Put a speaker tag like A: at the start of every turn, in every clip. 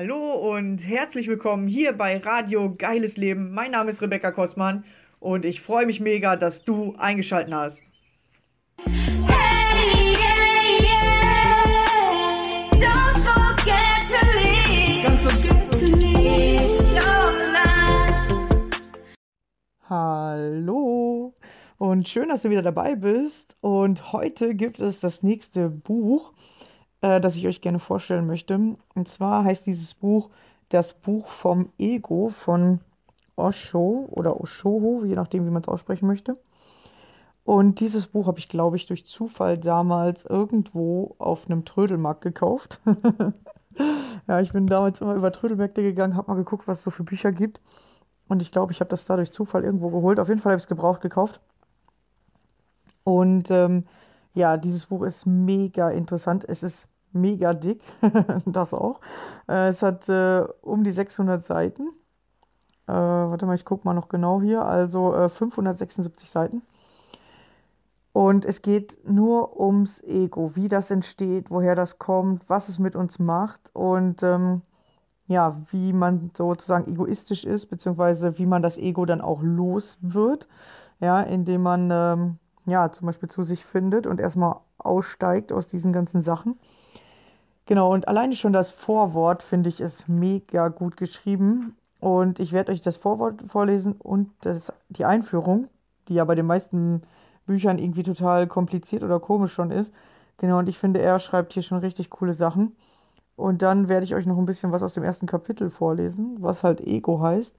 A: Hallo und herzlich willkommen hier bei Radio Geiles Leben. Mein Name ist Rebecca Kostmann und ich freue mich mega, dass du eingeschaltet hast.
B: Hey, yeah, yeah. Don't forget to leave. Don't forget to leave. It's your life.
A: Hallo und schön, dass du wieder dabei bist. Und heute gibt es das nächste Buch, äh, das ich euch gerne vorstellen möchte. Und zwar heißt dieses Buch Das Buch vom Ego von Osho oder Oshoho, je nachdem, wie man es aussprechen möchte. Und dieses Buch habe ich, glaube ich, durch Zufall damals irgendwo auf einem Trödelmarkt gekauft. ja, ich bin damals immer über Trödelmärkte gegangen, habe mal geguckt, was es so für Bücher gibt. Und ich glaube, ich habe das da durch Zufall irgendwo geholt. Auf jeden Fall habe ich es gebraucht gekauft. Und ähm, ja, dieses Buch ist mega interessant. Es ist mega dick, das auch. Äh, es hat äh, um die 600 Seiten. Äh, warte mal, ich gucke mal noch genau hier. Also äh, 576 Seiten. Und es geht nur ums Ego, wie das entsteht, woher das kommt, was es mit uns macht und ähm, ja, wie man sozusagen egoistisch ist, beziehungsweise wie man das Ego dann auch los wird, ja, indem man ähm, ja zum Beispiel zu sich findet und erstmal aussteigt aus diesen ganzen Sachen. Genau, und alleine schon das Vorwort finde ich ist mega gut geschrieben. Und ich werde euch das Vorwort vorlesen und das, die Einführung, die ja bei den meisten Büchern irgendwie total kompliziert oder komisch schon ist. Genau, und ich finde, er schreibt hier schon richtig coole Sachen. Und dann werde ich euch noch ein bisschen was aus dem ersten Kapitel vorlesen, was halt Ego heißt.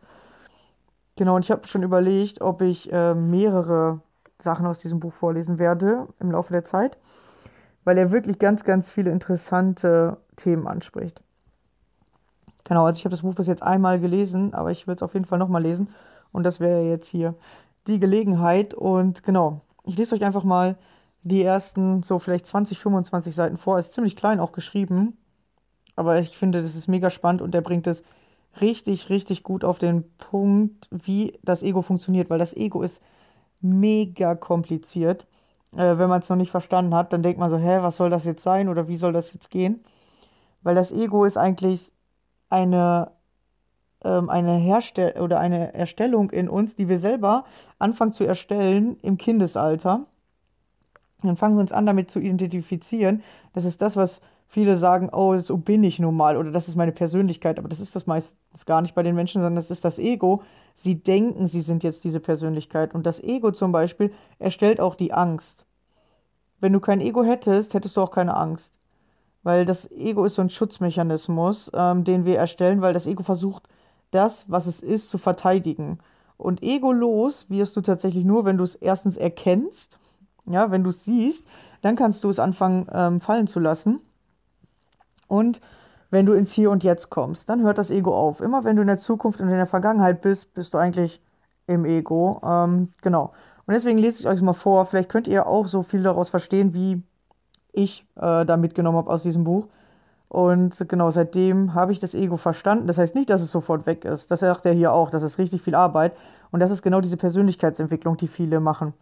A: Genau, und ich habe schon überlegt, ob ich äh, mehrere Sachen aus diesem Buch vorlesen werde im Laufe der Zeit, weil er wirklich ganz, ganz viele interessante Themen anspricht. Genau, also ich habe das Buch bis jetzt einmal gelesen, aber ich will es auf jeden Fall nochmal lesen. Und das wäre jetzt hier die Gelegenheit. Und genau, ich lese euch einfach mal die ersten so vielleicht 20, 25 Seiten vor. Ist ziemlich klein auch geschrieben, aber ich finde, das ist mega spannend und er bringt es richtig, richtig gut auf den Punkt, wie das Ego funktioniert, weil das Ego ist mega kompliziert. Äh, wenn man es noch nicht verstanden hat, dann denkt man so, hä, was soll das jetzt sein oder wie soll das jetzt gehen? Weil das Ego ist eigentlich eine ähm, eine Herstell oder eine Erstellung in uns, die wir selber anfangen zu erstellen im Kindesalter. Dann fangen wir uns an, damit zu identifizieren. Das ist das, was viele sagen, oh, so bin ich nun mal oder das ist meine Persönlichkeit. Aber das ist das meistens gar nicht bei den Menschen, sondern das ist das Ego. Sie denken, sie sind jetzt diese Persönlichkeit. Und das Ego zum Beispiel erstellt auch die Angst. Wenn du kein Ego hättest, hättest du auch keine Angst. Weil das Ego ist so ein Schutzmechanismus, ähm, den wir erstellen, weil das Ego versucht, das, was es ist, zu verteidigen. Und egolos wirst du tatsächlich nur, wenn du es erstens erkennst, ja, wenn du es siehst, dann kannst du es anfangen ähm, fallen zu lassen. Und wenn du ins Hier und Jetzt kommst, dann hört das Ego auf. Immer wenn du in der Zukunft und in der Vergangenheit bist, bist du eigentlich im Ego. Ähm, genau. Und deswegen lese ich euch mal vor. Vielleicht könnt ihr auch so viel daraus verstehen, wie ich äh, da mitgenommen habe aus diesem Buch. Und genau, seitdem habe ich das Ego verstanden. Das heißt nicht, dass es sofort weg ist. Das sagt er hier auch. Das ist richtig viel Arbeit. Und das ist genau diese Persönlichkeitsentwicklung, die viele machen.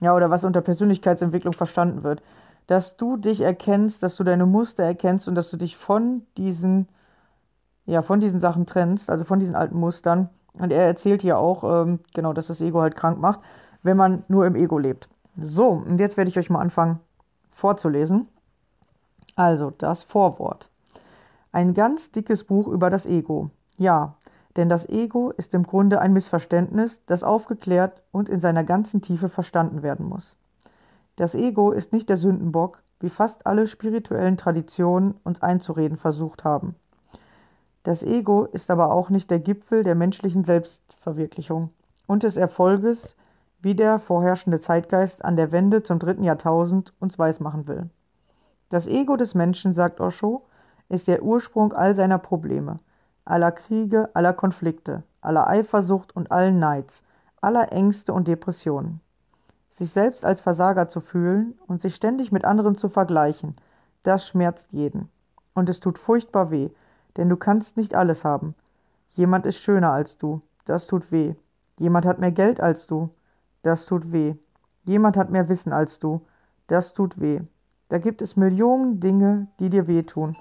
A: Ja, oder was unter Persönlichkeitsentwicklung verstanden wird. Dass du dich erkennst, dass du deine Muster erkennst und dass du dich von diesen, ja, von diesen Sachen trennst, also von diesen alten Mustern. Und er erzählt hier auch, ähm, genau, dass das Ego halt krank macht, wenn man nur im Ego lebt. So, und jetzt werde ich euch mal anfangen vorzulesen. Also, das Vorwort. Ein ganz dickes Buch über das Ego. Ja, denn das Ego ist im Grunde ein Missverständnis, das aufgeklärt und in seiner ganzen Tiefe verstanden werden muss. Das Ego ist nicht der Sündenbock, wie fast alle spirituellen Traditionen uns einzureden versucht haben. Das Ego ist aber auch nicht der Gipfel der menschlichen Selbstverwirklichung und des Erfolges, wie der vorherrschende Zeitgeist an der Wende zum dritten Jahrtausend uns weismachen will. Das Ego des Menschen, sagt Osho, ist der Ursprung all seiner Probleme, aller Kriege, aller Konflikte, aller Eifersucht und allen Neids, aller Ängste und Depressionen. Sich selbst als Versager zu fühlen und sich ständig mit anderen zu vergleichen, das schmerzt jeden. Und es tut furchtbar weh, denn du kannst nicht alles haben. Jemand ist schöner als du, das tut weh. Jemand hat mehr Geld als du, das tut weh. Jemand hat mehr Wissen als du, das tut weh. Da gibt es Millionen Dinge, die dir wehtun.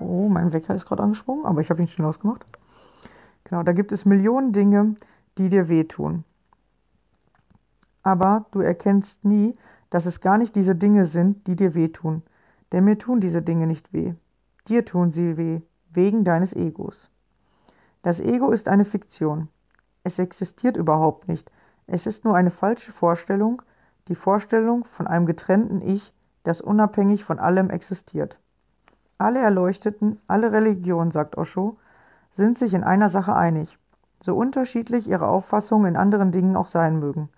A: Oh, mein Wecker ist gerade angesprungen, aber ich habe ihn schnell ausgemacht. Genau, da gibt es Millionen Dinge, die dir wehtun. Aber du erkennst nie, dass es gar nicht diese Dinge sind, die dir wehtun. Denn mir tun diese Dinge nicht weh. Dir tun sie weh, wegen deines Egos. Das Ego ist eine Fiktion. Es existiert überhaupt nicht. Es ist nur eine falsche Vorstellung, die Vorstellung von einem getrennten Ich, das unabhängig von allem existiert. Alle Erleuchteten, alle Religionen, sagt Osho, sind sich in einer Sache einig, so unterschiedlich ihre Auffassungen in anderen Dingen auch sein mögen.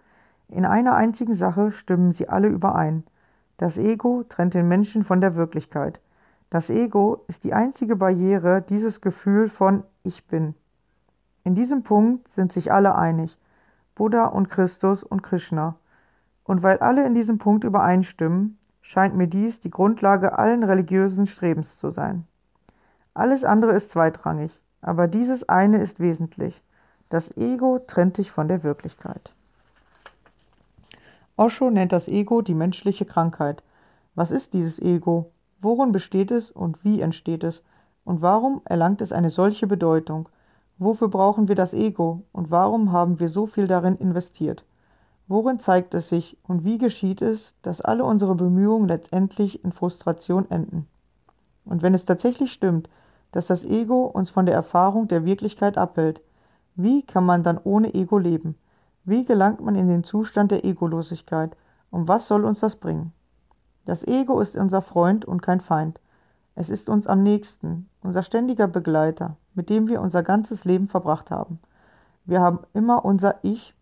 A: In einer einzigen Sache stimmen sie alle überein. Das Ego trennt den Menschen von der Wirklichkeit. Das Ego ist die einzige Barriere, dieses Gefühl von Ich bin. In diesem Punkt sind sich alle einig, Buddha und Christus und Krishna. Und weil alle in diesem Punkt übereinstimmen, scheint mir dies die Grundlage allen religiösen Strebens zu sein. Alles andere ist zweitrangig, aber dieses eine ist wesentlich. Das Ego trennt dich von der Wirklichkeit. Osho nennt das Ego die menschliche Krankheit. Was ist dieses Ego? Worin besteht es und wie entsteht es? Und warum erlangt es eine solche Bedeutung? Wofür brauchen wir das Ego und warum haben wir so viel darin investiert? Worin zeigt es sich und wie geschieht es, dass alle unsere Bemühungen letztendlich in Frustration enden? Und wenn es tatsächlich stimmt, dass das Ego uns von der Erfahrung der Wirklichkeit abhält, wie kann man dann ohne Ego leben? Wie gelangt man in den Zustand der Egolosigkeit? Und was soll uns das bringen? Das Ego ist unser Freund und kein Feind. Es ist uns am nächsten, unser ständiger Begleiter, mit dem wir unser ganzes Leben verbracht haben. Wir haben immer unser Ich,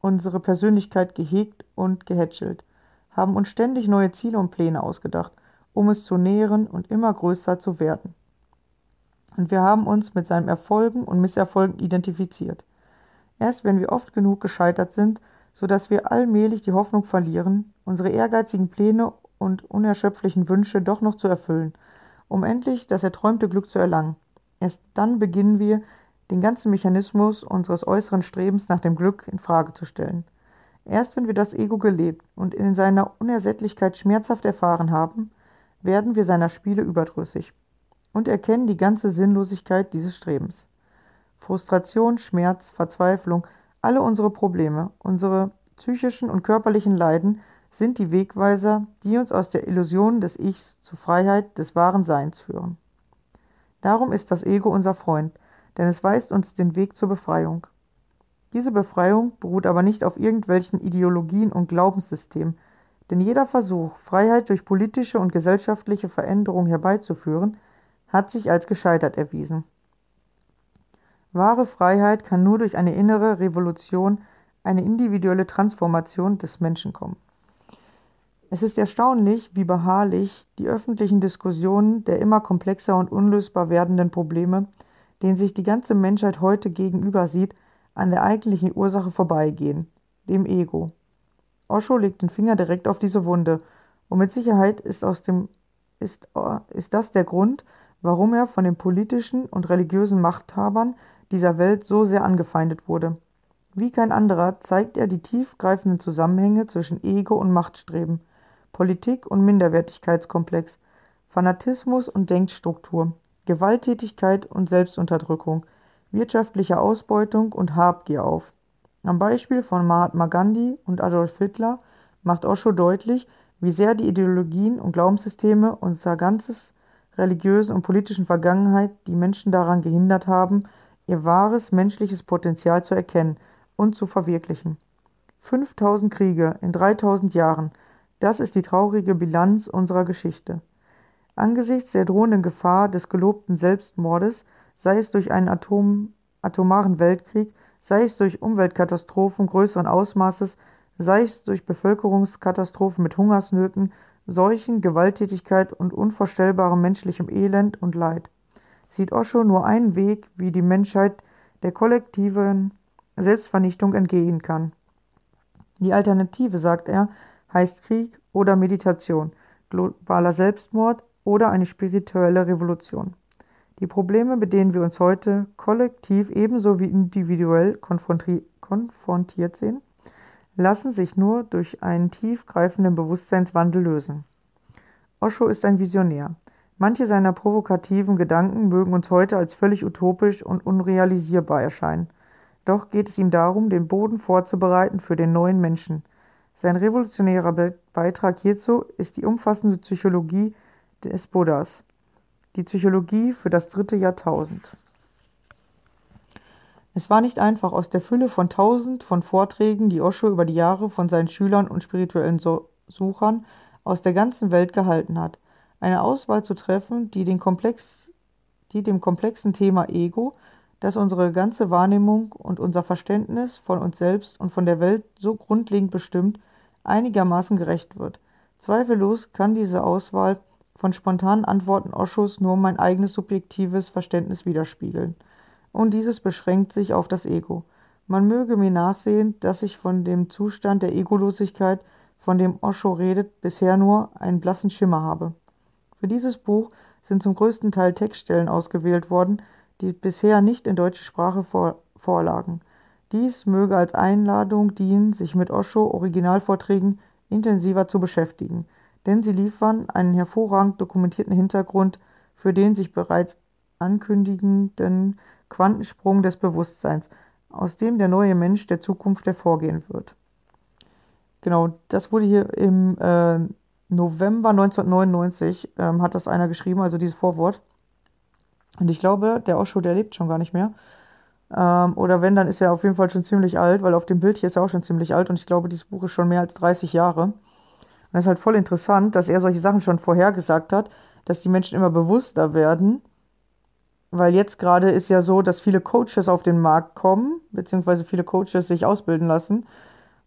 A: unsere Persönlichkeit gehegt und gehätschelt, haben uns ständig neue Ziele und Pläne ausgedacht, um es zu nähren und immer größer zu werden. Und wir haben uns mit seinen Erfolgen und Misserfolgen identifiziert. Erst wenn wir oft genug gescheitert sind, so dass wir allmählich die Hoffnung verlieren, unsere ehrgeizigen Pläne und unerschöpflichen Wünsche doch noch zu erfüllen um endlich das erträumte Glück zu erlangen. Erst dann beginnen wir, den ganzen Mechanismus unseres äußeren Strebens nach dem Glück in Frage zu stellen. Erst wenn wir das Ego gelebt und in seiner Unersättlichkeit schmerzhaft erfahren haben, werden wir seiner Spiele überdrüssig und erkennen die ganze Sinnlosigkeit dieses Strebens. Frustration, Schmerz, Verzweiflung, alle unsere Probleme, unsere psychischen und körperlichen Leiden sind die Wegweiser, die uns aus der Illusion des Ichs zur Freiheit des wahren Seins führen. Darum ist das Ego unser Freund, denn es weist uns den Weg zur Befreiung. Diese Befreiung beruht aber nicht auf irgendwelchen Ideologien und Glaubenssystemen, denn jeder Versuch, Freiheit durch politische und gesellschaftliche Veränderung herbeizuführen, hat sich als gescheitert erwiesen. Wahre Freiheit kann nur durch eine innere Revolution, eine individuelle Transformation des Menschen kommen. Es ist erstaunlich, wie beharrlich die öffentlichen Diskussionen der immer komplexer und unlösbar werdenden Probleme, denen sich die ganze Menschheit heute gegenüber sieht, an der eigentlichen Ursache vorbeigehen, dem Ego. Osho legt den Finger direkt auf diese Wunde, und mit Sicherheit ist, aus dem, ist, ist das der Grund, warum er von den politischen und religiösen Machthabern dieser Welt so sehr angefeindet wurde. Wie kein anderer zeigt er die tiefgreifenden Zusammenhänge zwischen Ego und Machtstreben – Politik und Minderwertigkeitskomplex, Fanatismus und Denkstruktur, Gewalttätigkeit und Selbstunterdrückung, wirtschaftliche Ausbeutung und Habgier auf. Am Beispiel von Mahatma Gandhi und Adolf Hitler macht Osho deutlich, wie sehr die Ideologien und Glaubenssysteme unserer ganzes religiösen und politischen Vergangenheit die Menschen daran gehindert haben, ihr wahres menschliches Potenzial zu erkennen und zu verwirklichen. 5000 Kriege in 3000 Jahren, das ist die traurige Bilanz unserer Geschichte. Angesichts der drohenden Gefahr des gelobten Selbstmordes, sei es durch einen Atom, atomaren Weltkrieg, sei es durch Umweltkatastrophen größeren Ausmaßes, sei es durch Bevölkerungskatastrophen mit Hungersnöten, Seuchen, Gewalttätigkeit und unvorstellbarem menschlichem Elend und Leid, sieht Osho nur einen Weg, wie die Menschheit der kollektiven Selbstvernichtung entgehen kann. Die Alternative, sagt er, heißt Krieg oder Meditation, globaler Selbstmord oder eine spirituelle Revolution. Die Probleme, mit denen wir uns heute kollektiv ebenso wie individuell konfrontiert sehen, lassen sich nur durch einen tiefgreifenden Bewusstseinswandel lösen. Osho ist ein Visionär. Manche seiner provokativen Gedanken mögen uns heute als völlig utopisch und unrealisierbar erscheinen. Doch geht es ihm darum, den Boden vorzubereiten für den neuen Menschen. Sein revolutionärer Be Beitrag hierzu ist die umfassende Psychologie des Buddhas. Die Psychologie für das dritte Jahrtausend. Es war nicht einfach, aus der Fülle von tausend von Vorträgen, die Osho über die Jahre von seinen Schülern und spirituellen so Suchern aus der ganzen Welt gehalten hat, eine Auswahl zu treffen, die, den Komplex, die dem komplexen Thema Ego, das unsere ganze Wahrnehmung und unser Verständnis von uns selbst und von der Welt so grundlegend bestimmt, einigermaßen gerecht wird. Zweifellos kann diese Auswahl von spontanen Antworten Oschos nur mein eigenes subjektives Verständnis widerspiegeln. Und dieses beschränkt sich auf das Ego. Man möge mir nachsehen, dass ich von dem Zustand der Egolosigkeit, von dem Osho redet, bisher nur einen blassen Schimmer habe. Für dieses Buch sind zum größten Teil Textstellen ausgewählt worden, die bisher nicht in deutsche Sprache vor vorlagen. Dies möge als Einladung dienen, sich mit Osho-Originalvorträgen intensiver zu beschäftigen, denn sie liefern einen hervorragend dokumentierten Hintergrund für den sich bereits ankündigenden Quantensprung des Bewusstseins, aus dem der neue Mensch der Zukunft hervorgehen wird. Genau, das wurde hier im äh, November 1999, ähm, hat das einer geschrieben, also dieses Vorwort. Und ich glaube, der Osho, der lebt schon gar nicht mehr. Ähm, oder wenn, dann ist er auf jeden Fall schon ziemlich alt, weil auf dem Bild hier ist er auch schon ziemlich alt und ich glaube, dieses Buch ist schon mehr als 30 Jahre. Und es ist halt voll interessant, dass er solche Sachen schon vorhergesagt hat, dass die Menschen immer bewusster werden. Weil jetzt gerade ist ja so, dass viele Coaches auf den Markt kommen, beziehungsweise viele Coaches sich ausbilden lassen,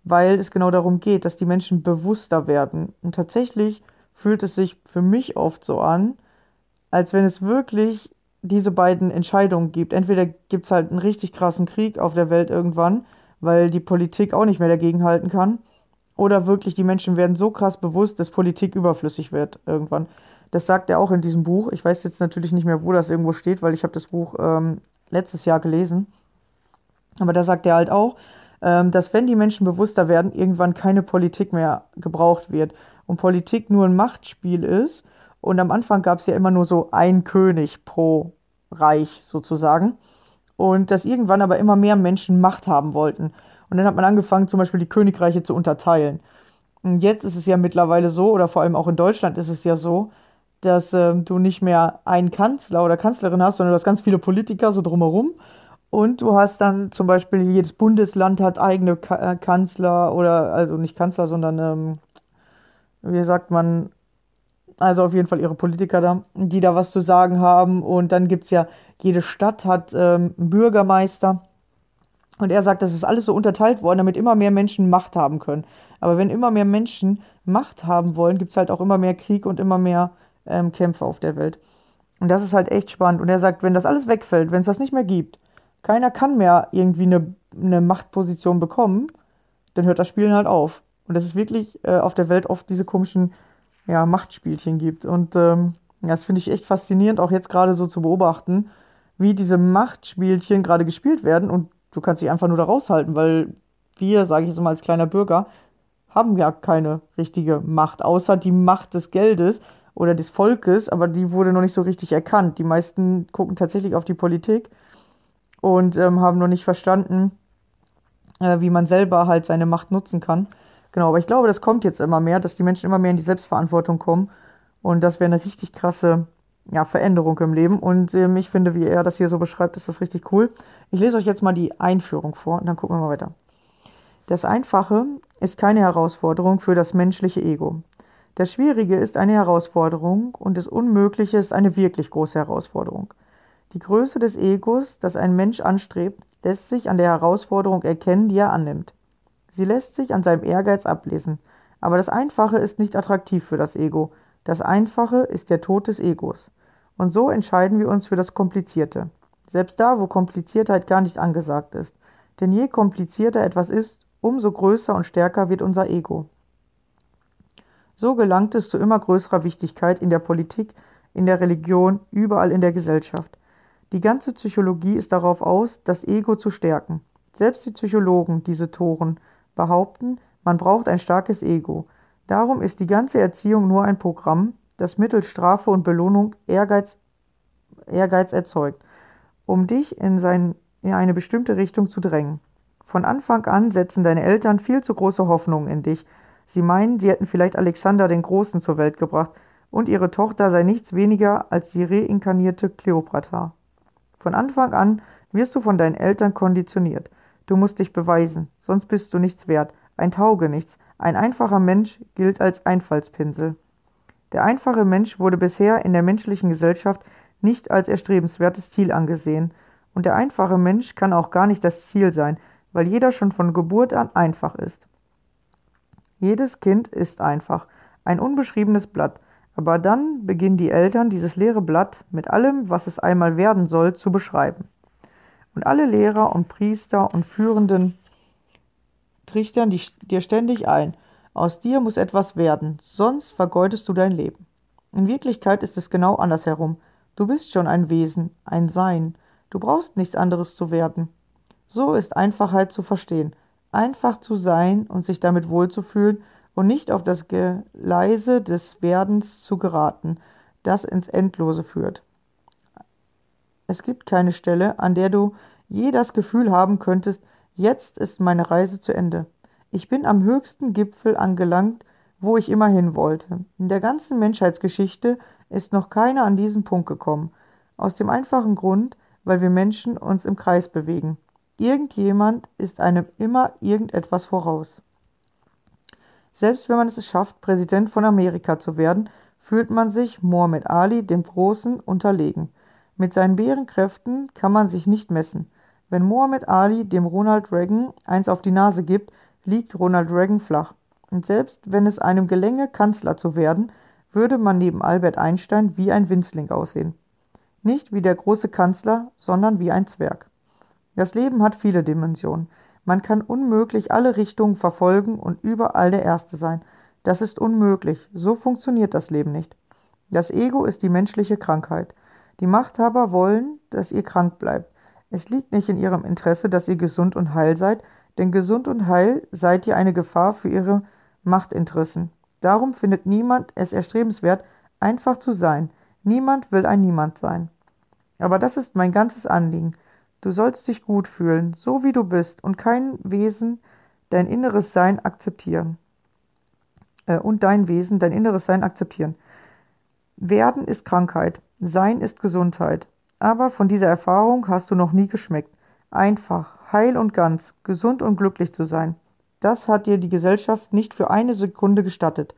A: weil es genau darum geht, dass die Menschen bewusster werden. Und tatsächlich fühlt es sich für mich oft so an, als wenn es wirklich diese beiden Entscheidungen gibt. Entweder gibt es halt einen richtig krassen Krieg auf der Welt irgendwann, weil die Politik auch nicht mehr dagegen halten kann. Oder wirklich die Menschen werden so krass bewusst, dass Politik überflüssig wird irgendwann. Das sagt er auch in diesem Buch. Ich weiß jetzt natürlich nicht mehr, wo das irgendwo steht, weil ich habe das Buch ähm, letztes Jahr gelesen. Aber da sagt er halt auch, dass wenn die Menschen bewusster werden, irgendwann keine Politik mehr gebraucht wird. Und Politik nur ein Machtspiel ist. Und am Anfang gab es ja immer nur so ein König pro Reich sozusagen. Und dass irgendwann aber immer mehr Menschen Macht haben wollten. Und dann hat man angefangen, zum Beispiel die Königreiche zu unterteilen. Und jetzt ist es ja mittlerweile so, oder vor allem auch in Deutschland ist es ja so, dass äh, du nicht mehr einen Kanzler oder Kanzlerin hast, sondern du hast ganz viele Politiker so drumherum. Und du hast dann zum Beispiel, jedes Bundesland hat eigene äh, Kanzler oder, also nicht Kanzler, sondern, ähm, wie sagt man, also auf jeden Fall ihre Politiker da, die da was zu sagen haben. Und dann gibt es ja, jede Stadt hat ähm, einen Bürgermeister. Und er sagt, das ist alles so unterteilt worden, damit immer mehr Menschen Macht haben können. Aber wenn immer mehr Menschen Macht haben wollen, gibt es halt auch immer mehr Krieg und immer mehr ähm, Kämpfe auf der Welt. Und das ist halt echt spannend. Und er sagt, wenn das alles wegfällt, wenn es das nicht mehr gibt, keiner kann mehr irgendwie eine, eine Machtposition bekommen, dann hört das Spielen halt auf. Und das ist wirklich äh, auf der Welt oft diese komischen ja, Machtspielchen gibt. Und ähm, das finde ich echt faszinierend, auch jetzt gerade so zu beobachten, wie diese Machtspielchen gerade gespielt werden. Und du kannst dich einfach nur da raushalten, weil wir, sage ich jetzt mal als kleiner Bürger, haben ja keine richtige Macht, außer die Macht des Geldes oder des Volkes, aber die wurde noch nicht so richtig erkannt. Die meisten gucken tatsächlich auf die Politik und ähm, haben noch nicht verstanden, äh, wie man selber halt seine Macht nutzen kann. Genau, aber ich glaube, das kommt jetzt immer mehr, dass die Menschen immer mehr in die Selbstverantwortung kommen. Und das wäre eine richtig krasse ja, Veränderung im Leben. Und ähm, ich finde, wie er das hier so beschreibt, ist das richtig cool. Ich lese euch jetzt mal die Einführung vor und dann gucken wir mal weiter. Das Einfache ist keine Herausforderung für das menschliche Ego. Das Schwierige ist eine Herausforderung und das Unmögliche ist eine wirklich große Herausforderung. Die Größe des Egos, das ein Mensch anstrebt, lässt sich an der Herausforderung erkennen, die er annimmt. Sie lässt sich an seinem Ehrgeiz ablesen. Aber das Einfache ist nicht attraktiv für das Ego. Das Einfache ist der Tod des Egos. Und so entscheiden wir uns für das Komplizierte. Selbst da, wo Kompliziertheit gar nicht angesagt ist. Denn je komplizierter etwas ist, umso größer und stärker wird unser Ego. So gelangt es zu immer größerer Wichtigkeit in der Politik, in der Religion, überall in der Gesellschaft. Die ganze Psychologie ist darauf aus, das Ego zu stärken. Selbst die Psychologen, diese Toren, behaupten, man braucht ein starkes Ego. Darum ist die ganze Erziehung nur ein Programm, das mittels Strafe und Belohnung Ehrgeiz, Ehrgeiz erzeugt, um dich in, sein, in eine bestimmte Richtung zu drängen. Von Anfang an setzen deine Eltern viel zu große Hoffnungen in dich. Sie meinen, sie hätten vielleicht Alexander den Großen zur Welt gebracht und ihre Tochter sei nichts weniger als die reinkarnierte Kleopatra. Von Anfang an wirst du von deinen Eltern konditioniert. Du musst dich beweisen, sonst bist du nichts wert, ein Taugenichts, ein einfacher Mensch gilt als Einfallspinsel. Der einfache Mensch wurde bisher in der menschlichen Gesellschaft nicht als erstrebenswertes Ziel angesehen, und der einfache Mensch kann auch gar nicht das Ziel sein, weil jeder schon von Geburt an einfach ist. Jedes Kind ist einfach, ein unbeschriebenes Blatt, aber dann beginnen die Eltern dieses leere Blatt mit allem, was es einmal werden soll, zu beschreiben. Und alle Lehrer und Priester und Führenden trichtern dir ständig ein, aus dir muss etwas werden, sonst vergeudest du dein Leben. In Wirklichkeit ist es genau andersherum. Du bist schon ein Wesen, ein Sein. Du brauchst nichts anderes zu werden. So ist Einfachheit zu verstehen. Einfach zu sein und sich damit wohlzufühlen und nicht auf das Geleise des Werdens zu geraten, das ins Endlose führt. Es gibt keine Stelle, an der du je das Gefühl haben könntest, jetzt ist meine Reise zu Ende. Ich bin am höchsten Gipfel angelangt, wo ich immer hin wollte. In der ganzen Menschheitsgeschichte ist noch keiner an diesen Punkt gekommen. Aus dem einfachen Grund, weil wir Menschen uns im Kreis bewegen. Irgendjemand ist einem immer irgendetwas voraus. Selbst wenn man es schafft, Präsident von Amerika zu werden, fühlt man sich Mohammed Ali dem Großen unterlegen. Mit seinen Bärenkräften kann man sich nicht messen. Wenn Mohammed Ali dem Ronald Reagan eins auf die Nase gibt, liegt Ronald Reagan flach. Und selbst wenn es einem gelänge, Kanzler zu werden, würde man neben Albert Einstein wie ein Winzling aussehen. Nicht wie der große Kanzler, sondern wie ein Zwerg. Das Leben hat viele Dimensionen. Man kann unmöglich alle Richtungen verfolgen und überall der Erste sein. Das ist unmöglich. So funktioniert das Leben nicht. Das Ego ist die menschliche Krankheit. Die Machthaber wollen, dass ihr krank bleibt. Es liegt nicht in ihrem Interesse, dass ihr gesund und heil seid, denn gesund und heil seid ihr eine Gefahr für ihre Machtinteressen. Darum findet niemand es erstrebenswert, einfach zu sein. Niemand will ein Niemand sein. Aber das ist mein ganzes Anliegen. Du sollst dich gut fühlen, so wie du bist, und kein Wesen dein inneres Sein akzeptieren. Äh, und dein Wesen, dein inneres Sein akzeptieren. Werden ist Krankheit, Sein ist Gesundheit. Aber von dieser Erfahrung hast du noch nie geschmeckt. Einfach, heil und ganz, gesund und glücklich zu sein. Das hat dir die Gesellschaft nicht für eine Sekunde gestattet.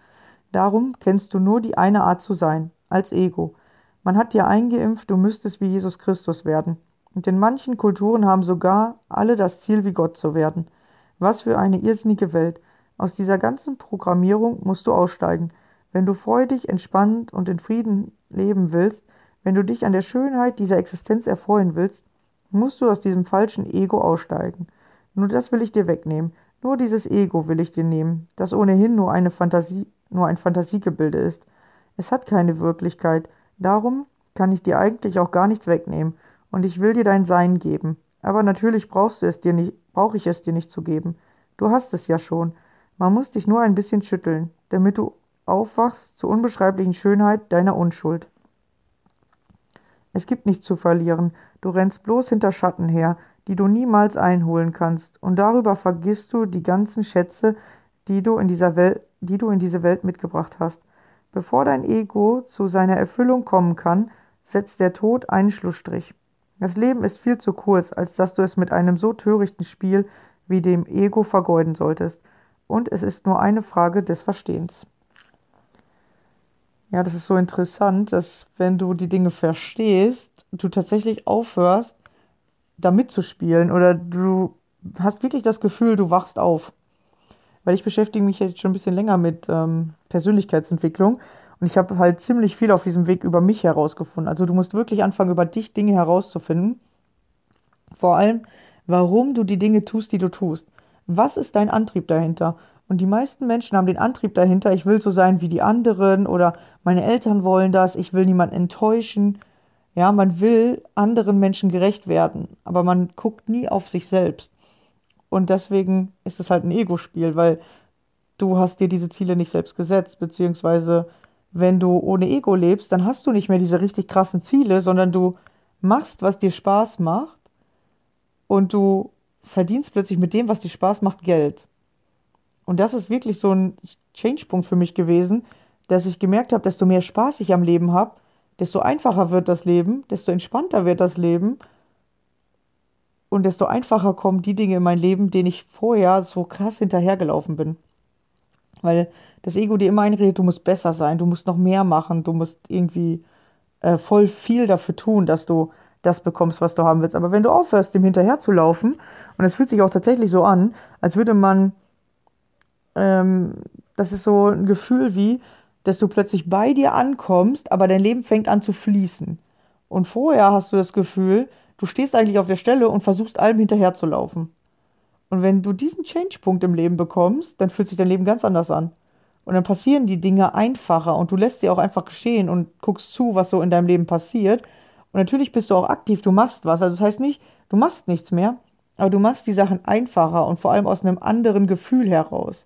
A: Darum kennst du nur die eine Art zu sein, als Ego. Man hat dir eingeimpft, du müsstest wie Jesus Christus werden. Und in manchen Kulturen haben sogar alle das Ziel, wie Gott zu werden. Was für eine irrsinnige Welt. Aus dieser ganzen Programmierung musst du aussteigen. Wenn du freudig, entspannt und in Frieden leben willst, wenn du dich an der Schönheit dieser Existenz erfreuen willst, musst du aus diesem falschen Ego aussteigen. Nur das will ich dir wegnehmen. Nur dieses Ego will ich dir nehmen, das ohnehin nur eine Fantasie, nur ein Fantasiegebilde ist. Es hat keine Wirklichkeit. Darum kann ich dir eigentlich auch gar nichts wegnehmen. Und ich will dir dein Sein geben. Aber natürlich brauchst du es dir nicht, brauche ich es dir nicht zu geben. Du hast es ja schon. Man muss dich nur ein bisschen schütteln, damit du aufwachst zur unbeschreiblichen Schönheit deiner Unschuld. Es gibt nichts zu verlieren. Du rennst bloß hinter Schatten her, die du niemals einholen kannst, und darüber vergisst du die ganzen Schätze, die du in dieser Welt, die du in diese Welt mitgebracht hast. Bevor dein Ego zu seiner Erfüllung kommen kann, setzt der Tod einen Schlussstrich. Das Leben ist viel zu kurz, als dass du es mit einem so törichten Spiel wie dem Ego vergeuden solltest. Und es ist nur eine Frage des Verstehens. Ja, das ist so interessant, dass wenn du die Dinge verstehst, du tatsächlich aufhörst, da mitzuspielen oder du hast wirklich das Gefühl, du wachst auf. Weil ich beschäftige mich jetzt schon ein bisschen länger mit ähm, Persönlichkeitsentwicklung und ich habe halt ziemlich viel auf diesem Weg über mich herausgefunden. Also du musst wirklich anfangen, über dich Dinge herauszufinden. Vor allem, warum du die Dinge tust, die du tust. Was ist dein Antrieb dahinter? Und die meisten Menschen haben den Antrieb dahinter, ich will so sein wie die anderen oder meine Eltern wollen das, ich will niemanden enttäuschen. Ja, man will anderen Menschen gerecht werden, aber man guckt nie auf sich selbst. Und deswegen ist es halt ein Ego-Spiel, weil du hast dir diese Ziele nicht selbst gesetzt, beziehungsweise wenn du ohne Ego lebst, dann hast du nicht mehr diese richtig krassen Ziele, sondern du machst, was dir Spaß macht und du verdienst plötzlich mit dem, was dir Spaß macht, Geld. Und das ist wirklich so ein Change-Punkt für mich gewesen, dass ich gemerkt habe, desto mehr Spaß ich am Leben habe, desto einfacher wird das Leben, desto entspannter wird das Leben und desto einfacher kommen die Dinge in mein Leben, denen ich vorher so krass hinterhergelaufen bin. Weil das Ego dir immer einredet, du musst besser sein, du musst noch mehr machen, du musst irgendwie äh, voll viel dafür tun, dass du das bekommst, was du haben willst. Aber wenn du aufhörst, dem hinterher zu laufen, und es fühlt sich auch tatsächlich so an, als würde man, ähm, das ist so ein Gefühl wie, dass du plötzlich bei dir ankommst, aber dein Leben fängt an zu fließen. Und vorher hast du das Gefühl, du stehst eigentlich auf der Stelle und versuchst allem hinterher zu laufen. Und wenn du diesen Change-Punkt im Leben bekommst, dann fühlt sich dein Leben ganz anders an. Und dann passieren die Dinge einfacher und du lässt sie auch einfach geschehen und guckst zu, was so in deinem Leben passiert. Und natürlich bist du auch aktiv, du machst was. Also das heißt nicht, du machst nichts mehr, aber du machst die Sachen einfacher und vor allem aus einem anderen Gefühl heraus.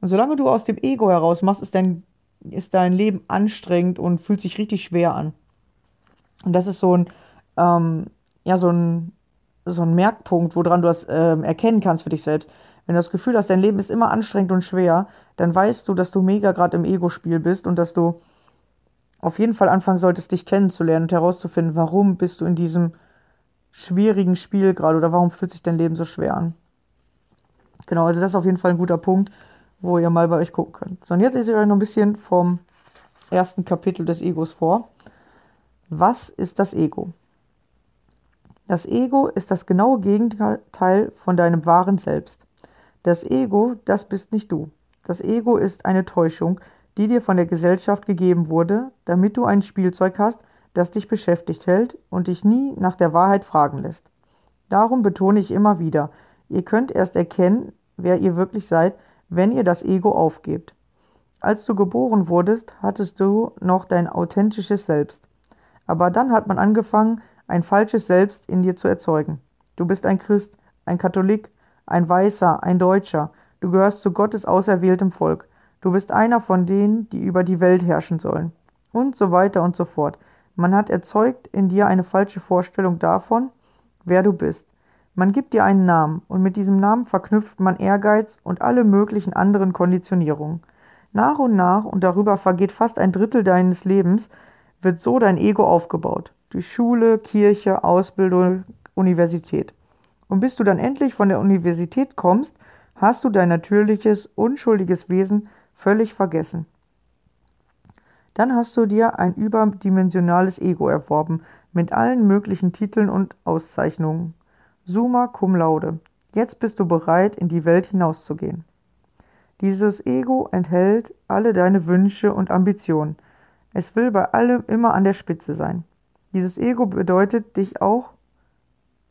A: Und solange du aus dem Ego heraus machst, ist dein, ist dein Leben anstrengend und fühlt sich richtig schwer an. Und das ist so ein, ähm, ja, so ein, so ein Merkpunkt, woran du das ähm, erkennen kannst für dich selbst. Wenn du das Gefühl hast, dein Leben ist immer anstrengend und schwer, dann weißt du, dass du mega gerade im Ego-Spiel bist und dass du auf jeden Fall anfangen solltest, dich kennenzulernen und herauszufinden, warum bist du in diesem schwierigen Spiel gerade oder warum fühlt sich dein Leben so schwer an. Genau, also das ist auf jeden Fall ein guter Punkt, wo ihr mal bei euch gucken könnt. So, und jetzt lese ich euch noch ein bisschen vom ersten Kapitel des Egos vor. Was ist das Ego? Das Ego ist das genaue Gegenteil von deinem wahren Selbst. Das Ego, das bist nicht du. Das Ego ist eine Täuschung, die dir von der Gesellschaft gegeben wurde, damit du ein Spielzeug hast, das dich beschäftigt hält und dich nie nach der Wahrheit fragen lässt. Darum betone ich immer wieder, ihr könnt erst erkennen, wer ihr wirklich seid, wenn ihr das Ego aufgebt. Als du geboren wurdest, hattest du noch dein authentisches Selbst. Aber dann hat man angefangen, ein falsches Selbst in dir zu erzeugen. Du bist ein Christ, ein Katholik, ein Weißer, ein Deutscher. Du gehörst zu Gottes auserwähltem Volk. Du bist einer von denen, die über die Welt herrschen sollen. Und so weiter und so fort. Man hat erzeugt in dir eine falsche Vorstellung davon, wer du bist. Man gibt dir einen Namen und mit diesem Namen verknüpft man Ehrgeiz und alle möglichen anderen Konditionierungen. Nach und nach, und darüber vergeht fast ein Drittel deines Lebens, wird so dein Ego aufgebaut durch Schule, Kirche, Ausbildung, Universität. Und bis du dann endlich von der Universität kommst, hast du dein natürliches, unschuldiges Wesen völlig vergessen. Dann hast du dir ein überdimensionales Ego erworben, mit allen möglichen Titeln und Auszeichnungen. Summa cum laude. Jetzt bist du bereit, in die Welt hinauszugehen. Dieses Ego enthält alle deine Wünsche und Ambitionen. Es will bei allem immer an der Spitze sein. Dieses Ego bedeutet dich auch,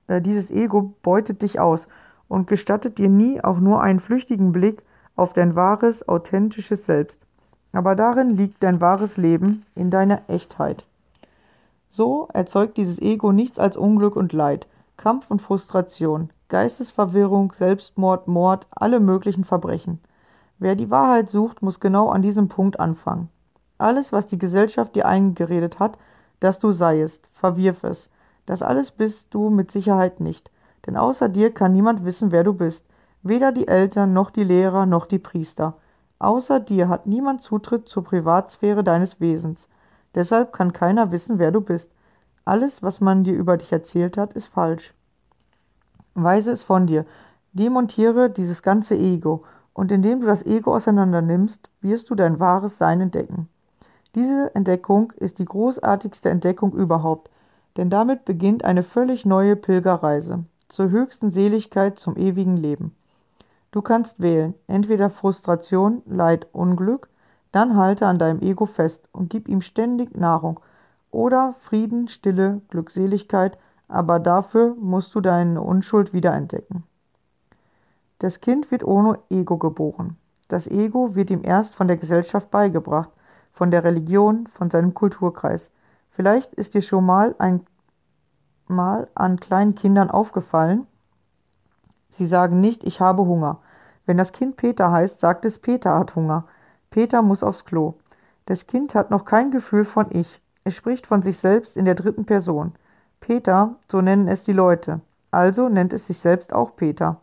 A: äh, dieses Ego beutet dich aus und gestattet dir nie auch nur einen flüchtigen Blick auf dein wahres, authentisches Selbst. Aber darin liegt dein wahres Leben in deiner Echtheit. So erzeugt dieses Ego nichts als Unglück und Leid, Kampf und Frustration, Geistesverwirrung, Selbstmord, Mord, alle möglichen Verbrechen. Wer die Wahrheit sucht, muss genau an diesem Punkt anfangen. Alles, was die Gesellschaft dir eingeredet hat, dass du seiest, verwirf es. Das alles bist du mit Sicherheit nicht, denn außer dir kann niemand wissen, wer du bist, weder die Eltern noch die Lehrer noch die Priester. Außer dir hat niemand Zutritt zur Privatsphäre deines Wesens. Deshalb kann keiner wissen, wer du bist. Alles, was man dir über dich erzählt hat, ist falsch. Weise es von dir. Demontiere dieses ganze Ego, und indem du das Ego auseinander nimmst, wirst du dein wahres Sein entdecken. Diese Entdeckung ist die großartigste Entdeckung überhaupt, denn damit beginnt eine völlig neue Pilgerreise zur höchsten Seligkeit zum ewigen Leben. Du kannst wählen, entweder Frustration, Leid, Unglück, dann halte an deinem Ego fest und gib ihm ständig Nahrung, oder Frieden, Stille, Glückseligkeit, aber dafür musst du deine Unschuld wiederentdecken. Das Kind wird ohne Ego geboren. Das Ego wird ihm erst von der Gesellschaft beigebracht, von der Religion, von seinem Kulturkreis. Vielleicht ist dir schon mal ein Mal an kleinen Kindern aufgefallen. Sie sagen nicht, ich habe Hunger. Wenn das Kind Peter heißt, sagt es, Peter hat Hunger. Peter muss aufs Klo. Das Kind hat noch kein Gefühl von Ich. Es spricht von sich selbst in der dritten Person. Peter, so nennen es die Leute. Also nennt es sich selbst auch Peter.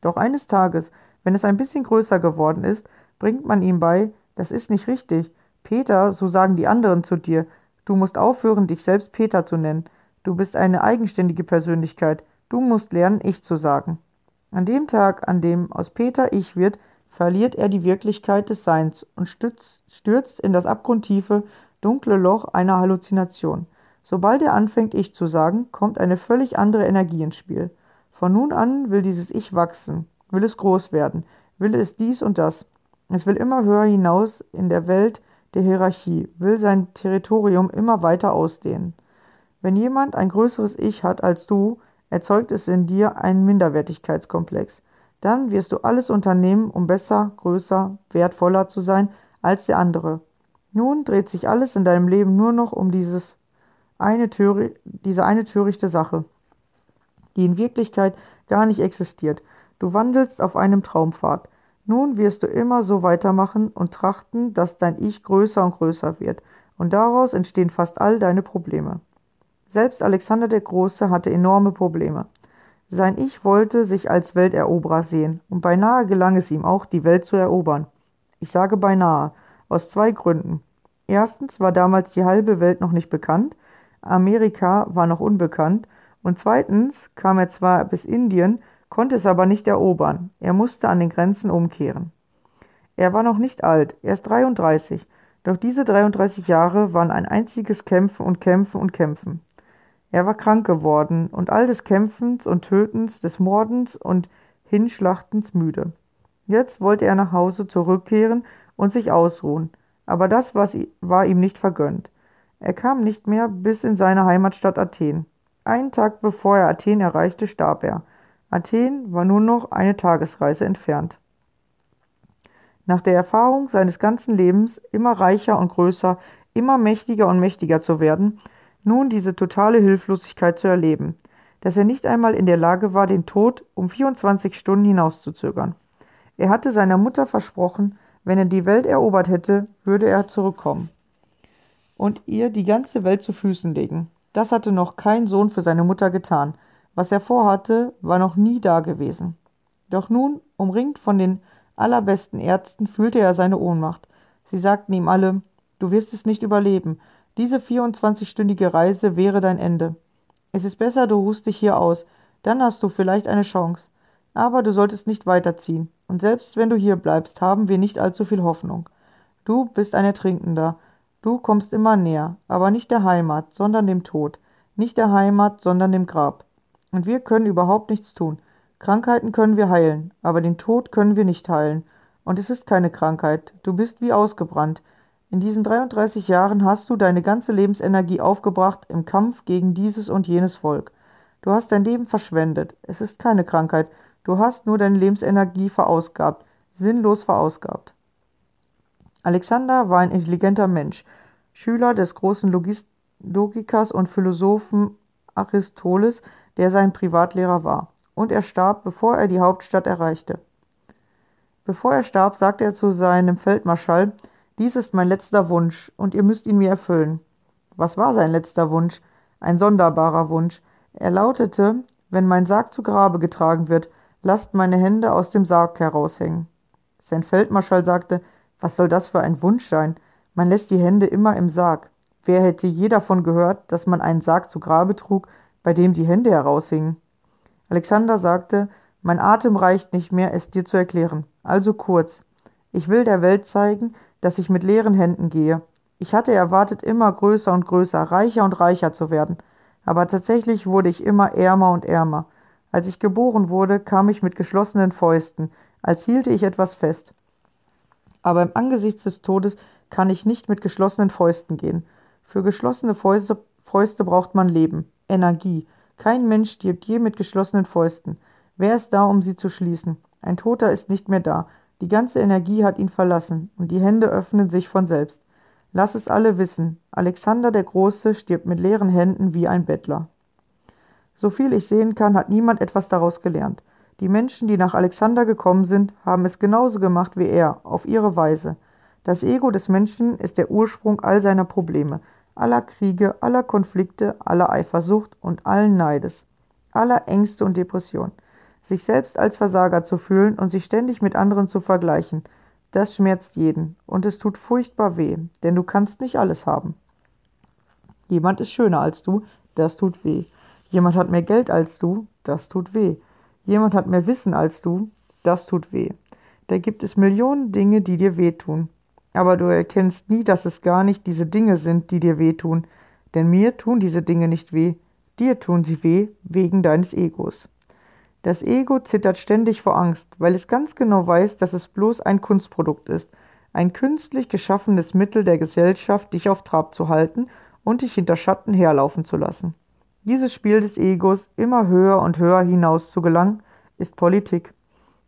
A: Doch eines Tages, wenn es ein bisschen größer geworden ist, bringt man ihm bei, das ist nicht richtig. Peter, so sagen die anderen zu dir, du musst aufhören, dich selbst Peter zu nennen. Du bist eine eigenständige Persönlichkeit. Du musst lernen, ich zu sagen. An dem Tag, an dem aus Peter ich wird, verliert er die Wirklichkeit des Seins und stürzt in das abgrundtiefe, dunkle Loch einer Halluzination. Sobald er anfängt, Ich zu sagen, kommt eine völlig andere Energie ins Spiel. Von nun an will dieses Ich wachsen, will es groß werden, will es dies und das. Es will immer höher hinaus in der Welt der Hierarchie, will sein Territorium immer weiter ausdehnen. Wenn jemand ein größeres Ich hat als du, erzeugt es in dir einen Minderwertigkeitskomplex. Dann wirst du alles unternehmen, um besser, größer, wertvoller zu sein als der andere. Nun dreht sich alles in deinem Leben nur noch um dieses eine diese eine törichte Sache, die in Wirklichkeit gar nicht existiert. Du wandelst auf einem Traumpfad. Nun wirst du immer so weitermachen und trachten, dass dein Ich größer und größer wird, und daraus entstehen fast all deine Probleme. Selbst Alexander der Große hatte enorme Probleme. Sein Ich wollte sich als Welteroberer sehen, und beinahe gelang es ihm auch, die Welt zu erobern. Ich sage beinahe, aus zwei Gründen. Erstens war damals die halbe Welt noch nicht bekannt, Amerika war noch unbekannt, und zweitens kam er zwar bis Indien, konnte es aber nicht erobern, er musste an den Grenzen umkehren. Er war noch nicht alt, erst 33, doch diese 33 Jahre waren ein einziges Kämpfen und Kämpfen und Kämpfen. Er war krank geworden und all des Kämpfens und Tötens, des Mordens und Hinschlachtens müde. Jetzt wollte er nach Hause zurückkehren und sich ausruhen, aber das war ihm nicht vergönnt. Er kam nicht mehr bis in seine Heimatstadt Athen. Einen Tag bevor er Athen erreichte, starb er. Athen war nur noch eine Tagesreise entfernt. Nach der Erfahrung seines ganzen Lebens, immer reicher und größer, immer mächtiger und mächtiger zu werden, nun diese totale Hilflosigkeit zu erleben, dass er nicht einmal in der Lage war, den Tod um 24 Stunden hinauszuzögern. Er hatte seiner Mutter versprochen, wenn er die Welt erobert hätte, würde er zurückkommen und ihr die ganze Welt zu Füßen legen. Das hatte noch kein Sohn für seine Mutter getan. Was er vorhatte, war noch nie da gewesen. Doch nun, umringt von den allerbesten Ärzten, fühlte er seine Ohnmacht. Sie sagten ihm alle, du wirst es nicht überleben, diese 24-stündige Reise wäre dein Ende. Es ist besser, du ruhst dich hier aus, dann hast du vielleicht eine Chance. Aber du solltest nicht weiterziehen, und selbst wenn du hier bleibst, haben wir nicht allzu viel Hoffnung. Du bist ein Ertrinkender, du kommst immer näher, aber nicht der Heimat, sondern dem Tod, nicht der Heimat, sondern dem Grab. Und wir können überhaupt nichts tun. Krankheiten können wir heilen, aber den Tod können wir nicht heilen. Und es ist keine Krankheit, du bist wie ausgebrannt, in diesen 33 Jahren hast du deine ganze Lebensenergie aufgebracht im Kampf gegen dieses und jenes Volk. Du hast dein Leben verschwendet. Es ist keine Krankheit. Du hast nur deine Lebensenergie verausgabt, sinnlos verausgabt. Alexander war ein intelligenter Mensch, Schüler des großen Logist Logikers und Philosophen Aristoteles, der sein Privatlehrer war. Und er starb, bevor er die Hauptstadt erreichte. Bevor er starb, sagte er zu seinem Feldmarschall, dies ist mein letzter Wunsch, und ihr müsst ihn mir erfüllen. Was war sein letzter Wunsch? Ein sonderbarer Wunsch. Er lautete, wenn mein Sarg zu Grabe getragen wird, lasst meine Hände aus dem Sarg heraushängen. Sein Feldmarschall sagte, was soll das für ein Wunsch sein? Man lässt die Hände immer im Sarg. Wer hätte je davon gehört, dass man einen Sarg zu Grabe trug, bei dem die Hände heraushingen? Alexander sagte, mein Atem reicht nicht mehr, es dir zu erklären. Also kurz. Ich will der Welt zeigen, dass ich mit leeren Händen gehe. Ich hatte erwartet, immer größer und größer, reicher und reicher zu werden. Aber tatsächlich wurde ich immer ärmer und ärmer. Als ich geboren wurde, kam ich mit geschlossenen Fäusten, als hielte ich etwas fest. Aber im Angesicht des Todes kann ich nicht mit geschlossenen Fäusten gehen. Für geschlossene Fäuste, Fäuste braucht man Leben, Energie. Kein Mensch stirbt je mit geschlossenen Fäusten. Wer ist da, um sie zu schließen? Ein Toter ist nicht mehr da. Die ganze Energie hat ihn verlassen, und die Hände öffnen sich von selbst. Lass es alle wissen, Alexander der Große stirbt mit leeren Händen wie ein Bettler. Soviel ich sehen kann, hat niemand etwas daraus gelernt. Die Menschen, die nach Alexander gekommen sind, haben es genauso gemacht wie er, auf ihre Weise. Das Ego des Menschen ist der Ursprung all seiner Probleme, aller Kriege, aller Konflikte, aller Eifersucht und allen Neides, aller Ängste und Depressionen. Sich selbst als Versager zu fühlen und sich ständig mit anderen zu vergleichen, das schmerzt jeden und es tut furchtbar weh, denn du kannst nicht alles haben. Jemand ist schöner als du, das tut weh. Jemand hat mehr Geld als du, das tut weh. Jemand hat mehr Wissen als du, das tut weh. Da gibt es Millionen Dinge, die dir wehtun. Aber du erkennst nie, dass es gar nicht diese Dinge sind, die dir wehtun. Denn mir tun diese Dinge nicht weh, dir tun sie weh wegen deines Egos. Das Ego zittert ständig vor Angst, weil es ganz genau weiß, dass es bloß ein Kunstprodukt ist, ein künstlich geschaffenes Mittel der Gesellschaft, dich auf Trab zu halten und dich hinter Schatten herlaufen zu lassen. Dieses Spiel des Egos, immer höher und höher hinaus zu gelangen, ist Politik.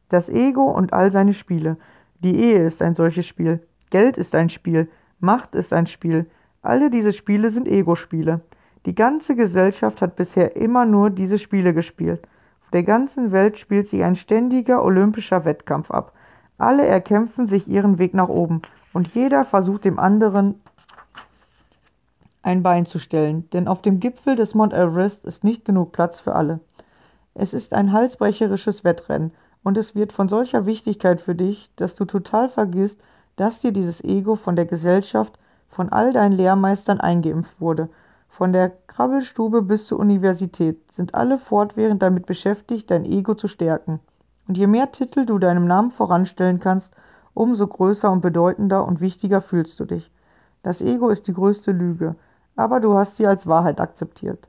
A: Das Ego und all seine Spiele. Die Ehe ist ein solches Spiel. Geld ist ein Spiel. Macht ist ein Spiel. Alle diese Spiele sind Ego-Spiele. Die ganze Gesellschaft hat bisher immer nur diese Spiele gespielt. Auf der ganzen Welt spielt sich ein ständiger olympischer Wettkampf ab. Alle erkämpfen sich ihren Weg nach oben und jeder versucht dem anderen ein Bein zu stellen, denn auf dem Gipfel des Mount Everest ist nicht genug Platz für alle. Es ist ein halsbrecherisches Wettrennen und es wird von solcher Wichtigkeit für dich, dass du total vergisst, dass dir dieses Ego von der Gesellschaft, von all deinen Lehrmeistern eingeimpft wurde. Von der Krabbelstube bis zur Universität sind alle fortwährend damit beschäftigt, dein Ego zu stärken. Und je mehr Titel du deinem Namen voranstellen kannst, umso größer und bedeutender und wichtiger fühlst du dich. Das Ego ist die größte Lüge, aber du hast sie als Wahrheit akzeptiert.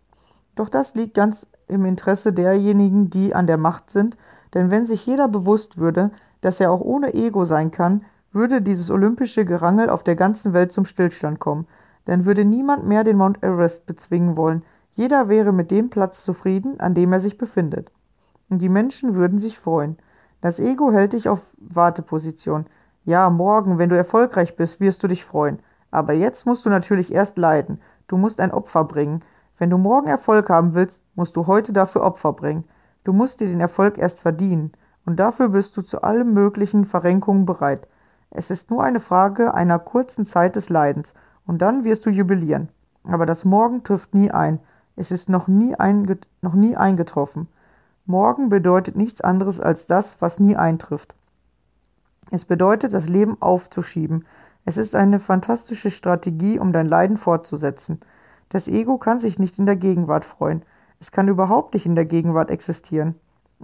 A: Doch das liegt ganz im Interesse derjenigen, die an der Macht sind, denn wenn sich jeder bewusst würde, dass er auch ohne Ego sein kann, würde dieses olympische Gerangel auf der ganzen Welt zum Stillstand kommen. Dann würde niemand mehr den Mount Everest bezwingen wollen. Jeder wäre mit dem Platz zufrieden, an dem er sich befindet. Und die Menschen würden sich freuen. Das Ego hält dich auf Warteposition. Ja, morgen, wenn du erfolgreich bist, wirst du dich freuen. Aber jetzt musst du natürlich erst leiden. Du musst ein Opfer bringen. Wenn du morgen Erfolg haben willst, musst du heute dafür Opfer bringen. Du musst dir den Erfolg erst verdienen, und dafür bist du zu allen möglichen Verrenkungen bereit. Es ist nur eine Frage einer kurzen Zeit des Leidens, und dann wirst du jubilieren. Aber das Morgen trifft nie ein. Es ist noch nie, noch nie eingetroffen. Morgen bedeutet nichts anderes als das, was nie eintrifft. Es bedeutet, das Leben aufzuschieben. Es ist eine fantastische Strategie, um dein Leiden fortzusetzen. Das Ego kann sich nicht in der Gegenwart freuen. Es kann überhaupt nicht in der Gegenwart existieren.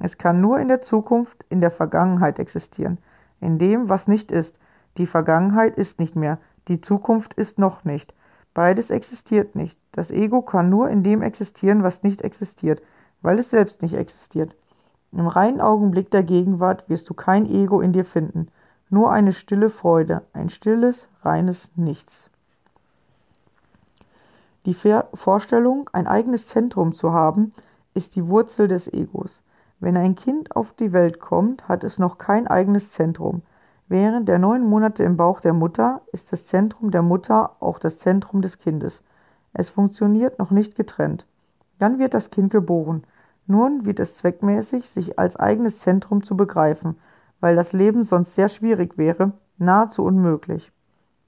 A: Es kann nur in der Zukunft, in der Vergangenheit existieren, in dem, was nicht ist. Die Vergangenheit ist nicht mehr, die Zukunft ist noch nicht. Beides existiert nicht. Das Ego kann nur in dem existieren, was nicht existiert, weil es selbst nicht existiert. Im reinen Augenblick der Gegenwart wirst du kein Ego in dir finden, nur eine stille Freude, ein stilles, reines Nichts. Die Vorstellung, ein eigenes Zentrum zu haben, ist die Wurzel des Egos. Wenn ein Kind auf die Welt kommt, hat es noch kein eigenes Zentrum. Während der neun Monate im Bauch der Mutter ist das Zentrum der Mutter auch das Zentrum des Kindes. Es funktioniert noch nicht getrennt. Dann wird das Kind geboren. Nun wird es zweckmäßig, sich als eigenes Zentrum zu begreifen, weil das Leben sonst sehr schwierig wäre, nahezu unmöglich.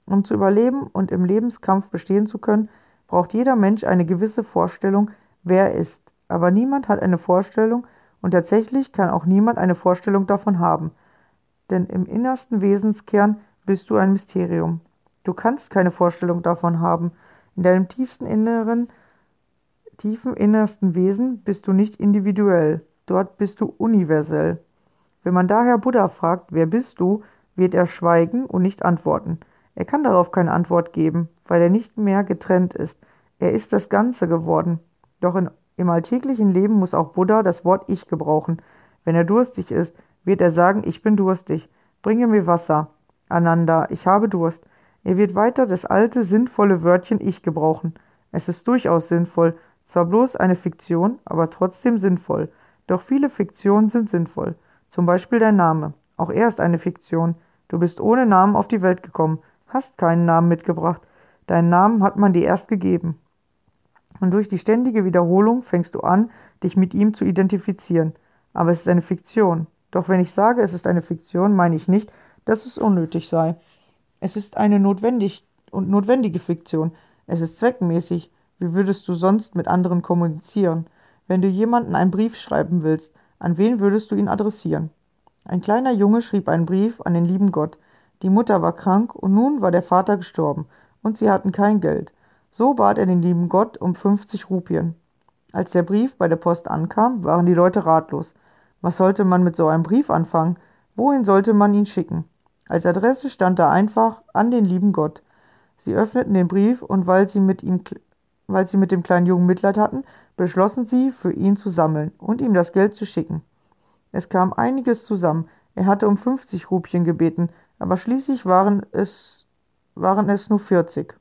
A: Um zu überleben und im Lebenskampf bestehen zu können, braucht jeder Mensch eine gewisse Vorstellung, wer er ist. Aber niemand hat eine Vorstellung und tatsächlich kann auch niemand eine Vorstellung davon haben. Denn im innersten Wesenskern bist du ein Mysterium. Du kannst keine Vorstellung davon haben. In deinem tiefsten Inneren, tiefen innersten Wesen bist du nicht individuell. Dort bist du universell. Wenn man daher Buddha fragt, wer bist du, wird er schweigen und nicht antworten. Er kann darauf keine Antwort geben, weil er nicht mehr getrennt ist. Er ist das Ganze geworden. Doch in, im alltäglichen Leben muss auch Buddha das Wort Ich gebrauchen. Wenn er durstig ist, wird er sagen, ich bin durstig. Bringe mir Wasser. Ananda, ich habe Durst. Er wird weiter das alte, sinnvolle Wörtchen Ich gebrauchen. Es ist durchaus sinnvoll, zwar bloß eine Fiktion, aber trotzdem sinnvoll. Doch viele Fiktionen sind sinnvoll. Zum Beispiel dein Name. Auch er ist eine Fiktion. Du bist ohne Namen auf die Welt gekommen hast keinen Namen mitgebracht. Deinen Namen hat man dir erst gegeben. Und durch die ständige Wiederholung fängst du an, dich mit ihm zu identifizieren. Aber es ist eine Fiktion. Doch wenn ich sage, es ist eine Fiktion, meine ich nicht, dass es unnötig sei. Es ist eine notwendig und notwendige Fiktion. Es ist zweckmäßig. Wie würdest du sonst mit anderen kommunizieren? Wenn du jemanden einen Brief schreiben willst, an wen würdest du ihn adressieren? Ein kleiner Junge schrieb einen Brief an den lieben Gott. Die Mutter war krank und nun war der Vater gestorben und sie hatten kein Geld. So bat er den lieben Gott um 50 Rupien. Als der Brief bei der Post ankam, waren die Leute ratlos. Was sollte man mit so einem Brief anfangen? Wohin sollte man ihn schicken? Als Adresse stand da einfach an den lieben Gott. Sie öffneten den Brief und weil sie mit ihm weil sie mit dem kleinen Jungen Mitleid hatten, beschlossen sie, für ihn zu sammeln und ihm das Geld zu schicken. Es kam einiges zusammen. Er hatte um 50 Rupien gebeten, aber schließlich waren es, waren es nur 40.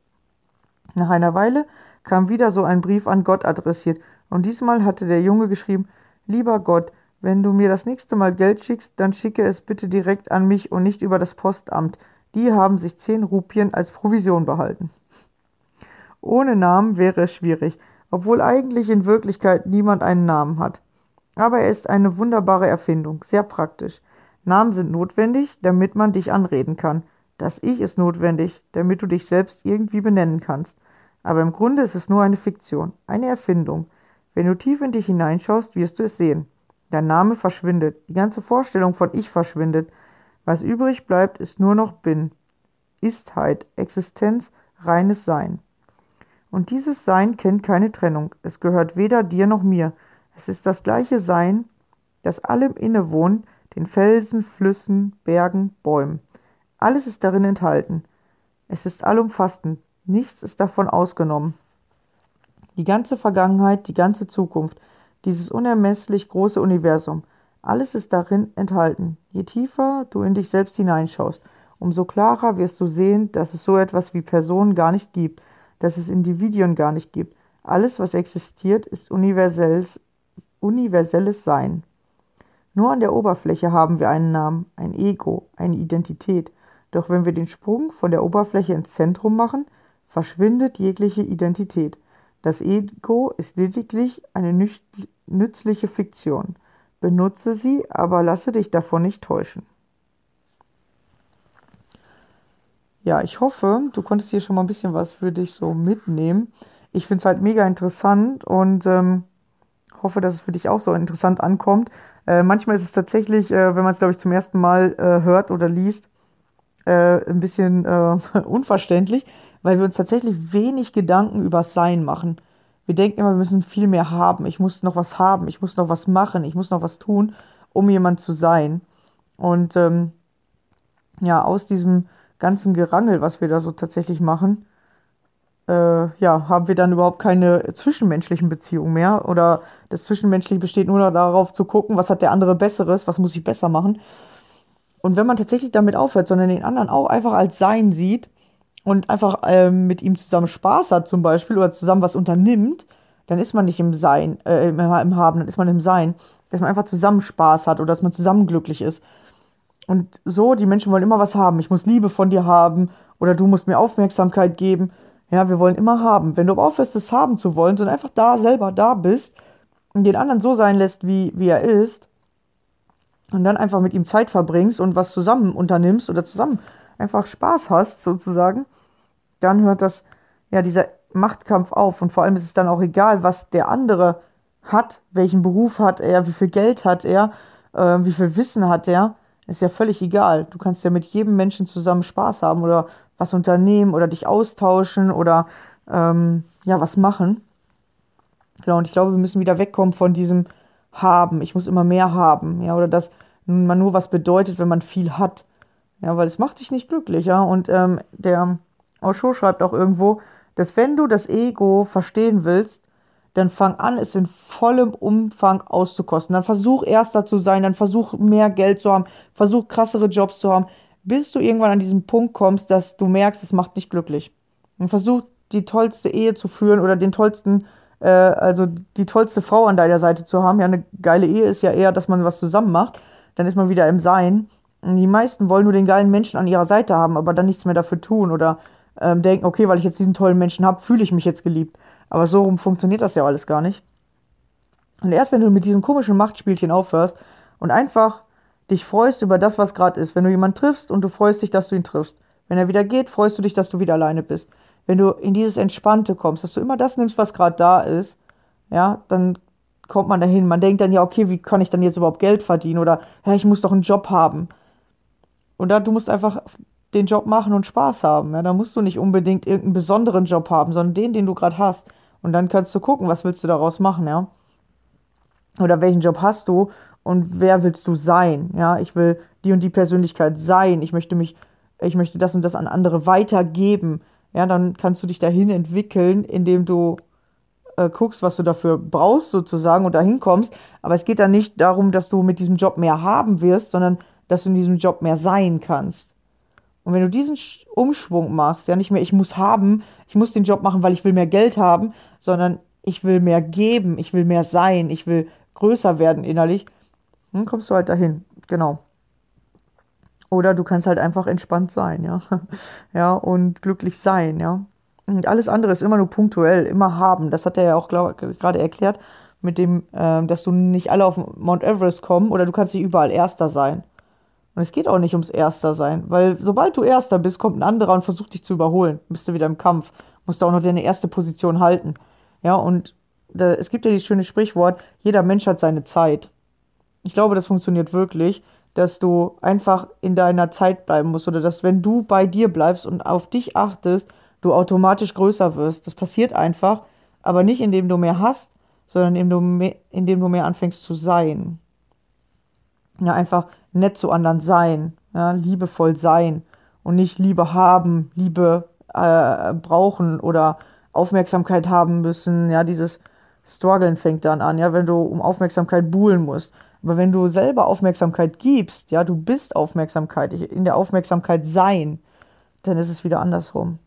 A: Nach einer Weile kam wieder so ein Brief an Gott adressiert, und diesmal hatte der Junge geschrieben, Lieber Gott, wenn du mir das nächste Mal Geld schickst, dann schicke es bitte direkt an mich und nicht über das Postamt. Die haben sich zehn Rupien als Provision behalten. Ohne Namen wäre es schwierig, obwohl eigentlich in Wirklichkeit niemand einen Namen hat. Aber er ist eine wunderbare Erfindung, sehr praktisch. Namen sind notwendig, damit man dich anreden kann. Das Ich ist notwendig, damit du dich selbst irgendwie benennen kannst. Aber im Grunde ist es nur eine Fiktion, eine Erfindung. Wenn du tief in dich hineinschaust, wirst du es sehen. Dein Name verschwindet, die ganze Vorstellung von Ich verschwindet. Was übrig bleibt, ist nur noch Bin, Istheit, Existenz, reines Sein. Und dieses Sein kennt keine Trennung. Es gehört weder dir noch mir. Es ist das gleiche Sein, das allem innewohnt, den Felsen, Flüssen, Bergen, Bäumen. Alles ist darin enthalten. Es ist allumfassend. Nichts ist davon ausgenommen. Die ganze Vergangenheit, die ganze Zukunft, dieses unermesslich große Universum, alles ist darin enthalten. Je tiefer du in dich selbst hineinschaust, umso klarer wirst du sehen, dass es so etwas wie Personen gar nicht gibt, dass es Individuen gar nicht gibt. Alles, was existiert, ist universelles, universelles Sein. Nur an der Oberfläche haben wir einen Namen, ein Ego, eine Identität. Doch wenn wir den Sprung von der Oberfläche ins Zentrum machen, verschwindet jegliche Identität. Das Ego ist lediglich eine nützliche Fiktion. Benutze sie, aber lasse dich davon nicht täuschen. Ja, ich hoffe, du konntest hier schon mal ein bisschen was für dich so mitnehmen. Ich finde es halt mega interessant und ähm, hoffe, dass es für dich auch so interessant ankommt. Äh, manchmal ist es tatsächlich, äh, wenn man es, glaube ich, zum ersten Mal äh, hört oder liest, äh, ein bisschen äh, unverständlich, weil wir uns tatsächlich wenig Gedanken über das Sein machen. Wir denken immer, wir müssen viel mehr haben. Ich muss noch was haben, ich muss noch was machen, ich muss noch was tun, um jemand zu sein. Und ähm, ja, aus diesem ganzen Gerangel, was wir da so tatsächlich machen, äh, ja, haben wir dann überhaupt keine zwischenmenschlichen Beziehungen mehr. Oder das Zwischenmenschliche besteht nur darauf zu gucken, was hat der andere Besseres, was muss ich besser machen. Und wenn man tatsächlich damit aufhört, sondern den anderen auch einfach als Sein sieht und einfach äh, mit ihm zusammen Spaß hat zum Beispiel oder zusammen was unternimmt, dann ist man nicht im Sein, äh, im, im Haben, dann ist man im Sein. Dass man einfach zusammen Spaß hat oder dass man zusammen glücklich ist. Und so, die Menschen wollen immer was haben. Ich muss Liebe von dir haben oder du musst mir Aufmerksamkeit geben. Ja, wir wollen immer haben. Wenn du aber aufhörst, das haben zu wollen, sondern einfach da selber da bist und den anderen so sein lässt, wie, wie er ist, und dann einfach mit ihm Zeit verbringst und was zusammen unternimmst oder zusammen einfach Spaß hast, sozusagen, dann hört das, ja, dieser Machtkampf auf. Und vor allem ist es dann auch egal, was der andere hat, welchen Beruf hat er, wie viel Geld hat er, äh, wie viel Wissen hat er. Ist ja völlig egal. Du kannst ja mit jedem Menschen zusammen Spaß haben oder was unternehmen oder dich austauschen oder ähm, ja, was machen. Genau, und ich glaube, wir müssen wieder wegkommen von diesem Haben. Ich muss immer mehr haben. Ja, oder dass man nur was bedeutet, wenn man viel hat. Ja, weil es macht dich nicht glücklich, ja. Und ähm, der Osho schreibt auch irgendwo, dass wenn du das Ego verstehen willst, dann fang an, es in vollem Umfang auszukosten. Dann versuch erster zu sein, dann versuch mehr Geld zu haben, versuch krassere Jobs zu haben, bis du irgendwann an diesen Punkt kommst, dass du merkst, es macht dich glücklich. Und versuch die tollste Ehe zu führen oder den tollsten, äh, also die tollste Frau an deiner Seite zu haben. Ja, eine geile Ehe ist ja eher, dass man was zusammen macht. Dann ist man wieder im Sein. Die meisten wollen nur den geilen Menschen an ihrer Seite haben, aber dann nichts mehr dafür tun oder ähm, denken, okay, weil ich jetzt diesen tollen Menschen habe, fühle ich mich jetzt geliebt. Aber so rum funktioniert das ja alles gar nicht. Und erst wenn du mit diesen komischen Machtspielchen aufhörst und einfach dich freust über das, was gerade ist, wenn du jemanden triffst und du freust dich, dass du ihn triffst, Wenn er wieder geht, freust du dich, dass du wieder alleine bist. Wenn du in dieses Entspannte kommst, dass du immer das nimmst, was gerade da ist, ja, dann kommt man dahin. Man denkt dann ja, okay, wie kann ich dann jetzt überhaupt Geld verdienen? Oder, ja, ich muss doch einen Job haben. Und da, du musst einfach den Job machen und Spaß haben. Ja, da musst du nicht unbedingt irgendeinen besonderen Job haben, sondern den, den du gerade hast. Und dann kannst du gucken, was willst du daraus machen, ja? Oder welchen Job hast du und wer willst du sein? Ja, ich will die und die Persönlichkeit sein. Ich möchte mich, ich möchte das und das an andere weitergeben. Ja, dann kannst du dich dahin entwickeln, indem du äh, guckst, was du dafür brauchst sozusagen und dahin kommst. Aber es geht dann nicht darum, dass du mit diesem Job mehr haben wirst, sondern dass du in diesem Job mehr sein kannst. Und wenn du diesen Umschwung machst, ja nicht mehr, ich muss haben, ich muss den Job machen, weil ich will mehr Geld haben, sondern ich will mehr geben, ich will mehr sein, ich will größer werden innerlich, dann kommst du halt dahin. Genau. Oder du kannst halt einfach entspannt sein, ja. Ja, und glücklich sein, ja. Und alles andere ist immer nur punktuell, immer haben. Das hat er ja auch gerade erklärt, mit dem, äh, dass du nicht alle auf Mount Everest kommen oder du kannst nicht überall Erster sein. Und es geht auch nicht ums Erster sein, weil sobald du Erster bist, kommt ein anderer und versucht dich zu überholen. Bist du wieder im Kampf. Musst du auch noch deine erste Position halten. Ja, und da, es gibt ja dieses schöne Sprichwort, jeder Mensch hat seine Zeit. Ich glaube, das funktioniert wirklich, dass du einfach in deiner Zeit bleiben musst oder dass, wenn du bei dir bleibst und auf dich achtest, du automatisch größer wirst. Das passiert einfach, aber nicht indem du mehr hast, sondern indem du mehr, indem du mehr anfängst zu sein. Ja, einfach nett zu anderen sein, ja, liebevoll sein und nicht Liebe haben, Liebe äh, brauchen oder Aufmerksamkeit haben müssen. Ja, dieses Struggeln fängt dann an, ja, wenn du um Aufmerksamkeit buhlen musst. Aber wenn du selber Aufmerksamkeit gibst, ja, du bist Aufmerksamkeit, in der Aufmerksamkeit sein, dann ist es wieder andersrum.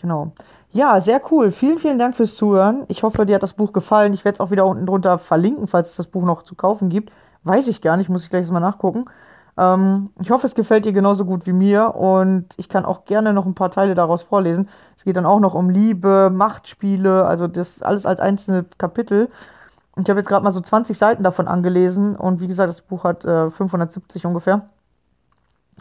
A: Genau. Ja, sehr cool. Vielen, vielen Dank fürs Zuhören. Ich hoffe, dir hat das Buch gefallen. Ich werde es auch wieder unten drunter verlinken, falls es das Buch noch zu kaufen gibt. Weiß ich gar nicht, muss ich gleich mal nachgucken. Ähm, ich hoffe, es gefällt dir genauso gut wie mir und ich kann auch gerne noch ein paar Teile daraus vorlesen. Es geht dann auch noch um Liebe, Machtspiele, also das alles als einzelne Kapitel. Ich habe jetzt gerade mal so 20 Seiten davon angelesen und wie gesagt, das Buch hat äh, 570 ungefähr.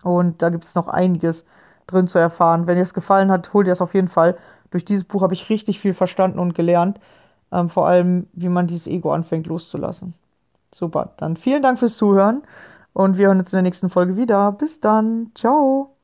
A: Und da gibt es noch einiges drin zu erfahren. Wenn dir es gefallen hat, hol dir es auf jeden Fall. Durch dieses Buch habe ich richtig viel verstanden und gelernt. Ähm, vor allem, wie man dieses Ego anfängt loszulassen. Super. Dann vielen Dank fürs Zuhören und wir hören uns in der nächsten Folge wieder. Bis dann. Ciao.